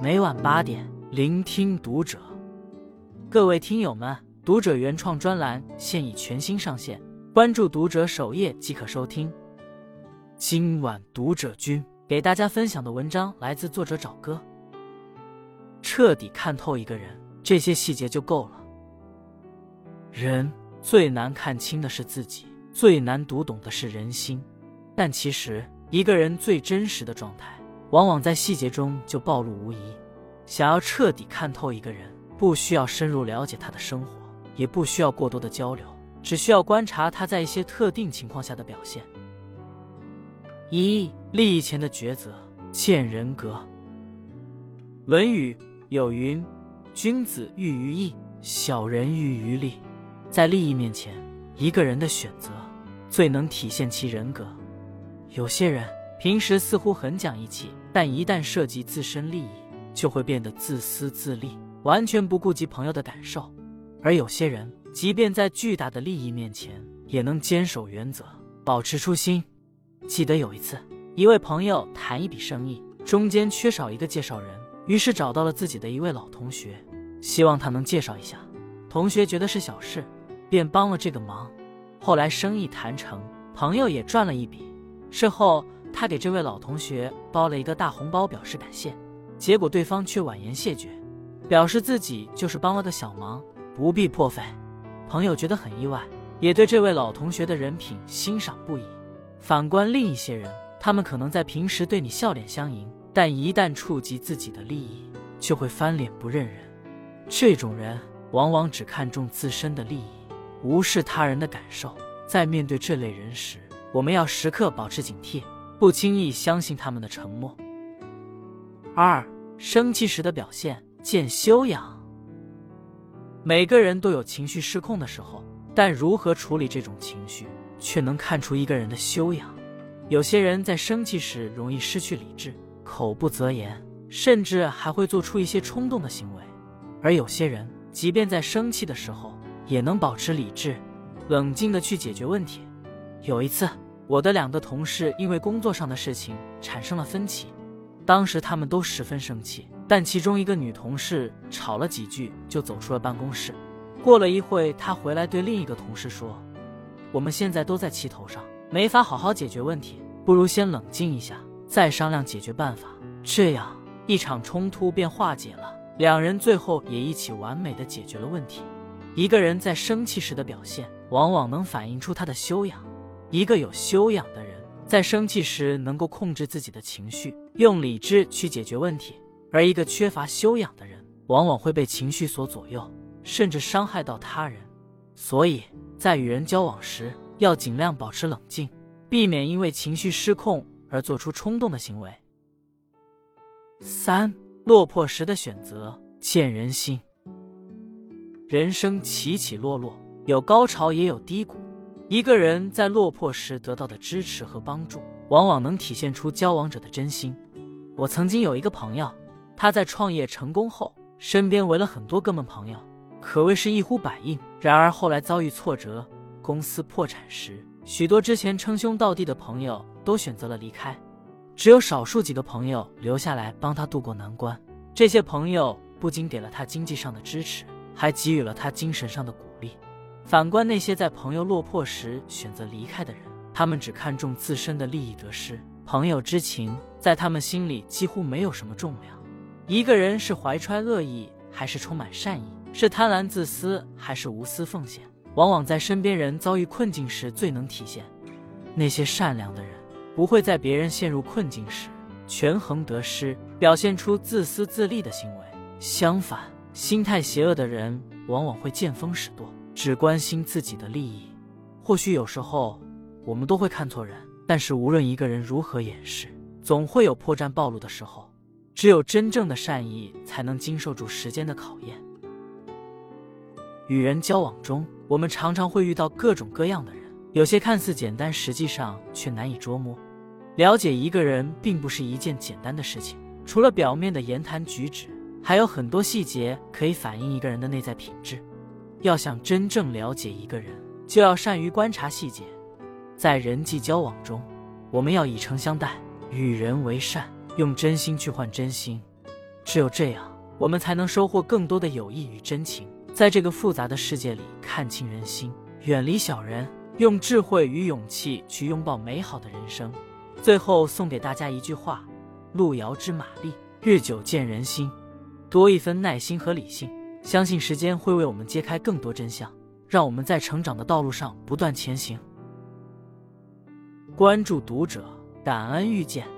每晚八点，聆听读者。各位听友们，读者原创专栏现已全新上线，关注读者首页即可收听。今晚读者君给大家分享的文章来自作者找哥。彻底看透一个人，这些细节就够了。人最难看清的是自己，最难读懂的是人心。但其实，一个人最真实的状态。往往在细节中就暴露无遗。想要彻底看透一个人，不需要深入了解他的生活，也不需要过多的交流，只需要观察他在一些特定情况下的表现。一、利益前的抉择，见人格。《论语》有云：“君子喻于义，小人喻于利。”在利益面前，一个人的选择最能体现其人格。有些人。平时似乎很讲义气，但一旦涉及自身利益，就会变得自私自利，完全不顾及朋友的感受。而有些人，即便在巨大的利益面前，也能坚守原则，保持初心。记得有一次，一位朋友谈一笔生意，中间缺少一个介绍人，于是找到了自己的一位老同学，希望他能介绍一下。同学觉得是小事，便帮了这个忙。后来生意谈成，朋友也赚了一笔。事后。他给这位老同学包了一个大红包，表示感谢，结果对方却婉言谢绝，表示自己就是帮了个小忙，不必破费。朋友觉得很意外，也对这位老同学的人品欣赏不已。反观另一些人，他们可能在平时对你笑脸相迎，但一旦触及自己的利益，就会翻脸不认人。这种人往往只看重自身的利益，无视他人的感受。在面对这类人时，我们要时刻保持警惕。不轻易相信他们的沉默。二，生气时的表现见修养。每个人都有情绪失控的时候，但如何处理这种情绪，却能看出一个人的修养。有些人在生气时容易失去理智，口不择言，甚至还会做出一些冲动的行为；而有些人，即便在生气的时候，也能保持理智，冷静的去解决问题。有一次。我的两个同事因为工作上的事情产生了分歧，当时他们都十分生气，但其中一个女同事吵了几句就走出了办公室。过了一会，她回来对另一个同事说：“我们现在都在气头上，没法好好解决问题，不如先冷静一下，再商量解决办法。这样一场冲突便化解了，两人最后也一起完美的解决了问题。一个人在生气时的表现，往往能反映出他的修养。”一个有修养的人，在生气时能够控制自己的情绪，用理智去解决问题；而一个缺乏修养的人，往往会被情绪所左右，甚至伤害到他人。所以在与人交往时，要尽量保持冷静，避免因为情绪失控而做出冲动的行为。三落魄时的选择见人心。人生起起落落，有高潮也有低谷。一个人在落魄时得到的支持和帮助，往往能体现出交往者的真心。我曾经有一个朋友，他在创业成功后，身边围了很多哥们朋友，可谓是一呼百应。然而后来遭遇挫折，公司破产时，许多之前称兄道弟的朋友都选择了离开，只有少数几个朋友留下来帮他渡过难关。这些朋友不仅给了他经济上的支持，还给予了他精神上的鼓。反观那些在朋友落魄时选择离开的人，他们只看重自身的利益得失，朋友之情在他们心里几乎没有什么重量。一个人是怀揣恶意还是充满善意，是贪婪自私还是无私奉献，往往在身边人遭遇困境时最能体现。那些善良的人不会在别人陷入困境时权衡得失，表现出自私自利的行为；相反，心态邪恶的人往往会见风使舵。只关心自己的利益，或许有时候我们都会看错人，但是无论一个人如何掩饰，总会有破绽暴露的时候。只有真正的善意，才能经受住时间的考验。与人交往中，我们常常会遇到各种各样的人，有些看似简单，实际上却难以捉摸。了解一个人，并不是一件简单的事情，除了表面的言谈举止，还有很多细节可以反映一个人的内在品质。要想真正了解一个人，就要善于观察细节。在人际交往中，我们要以诚相待，与人为善，用真心去换真心。只有这样，我们才能收获更多的友谊与真情，在这个复杂的世界里看清人心，远离小人，用智慧与勇气去拥抱美好的人生。最后送给大家一句话：路遥知马力，日久见人心。多一分耐心和理性，相信时间会为我们揭开更多真相，让我们在成长的道路上不断前行。关注读者，感恩遇见。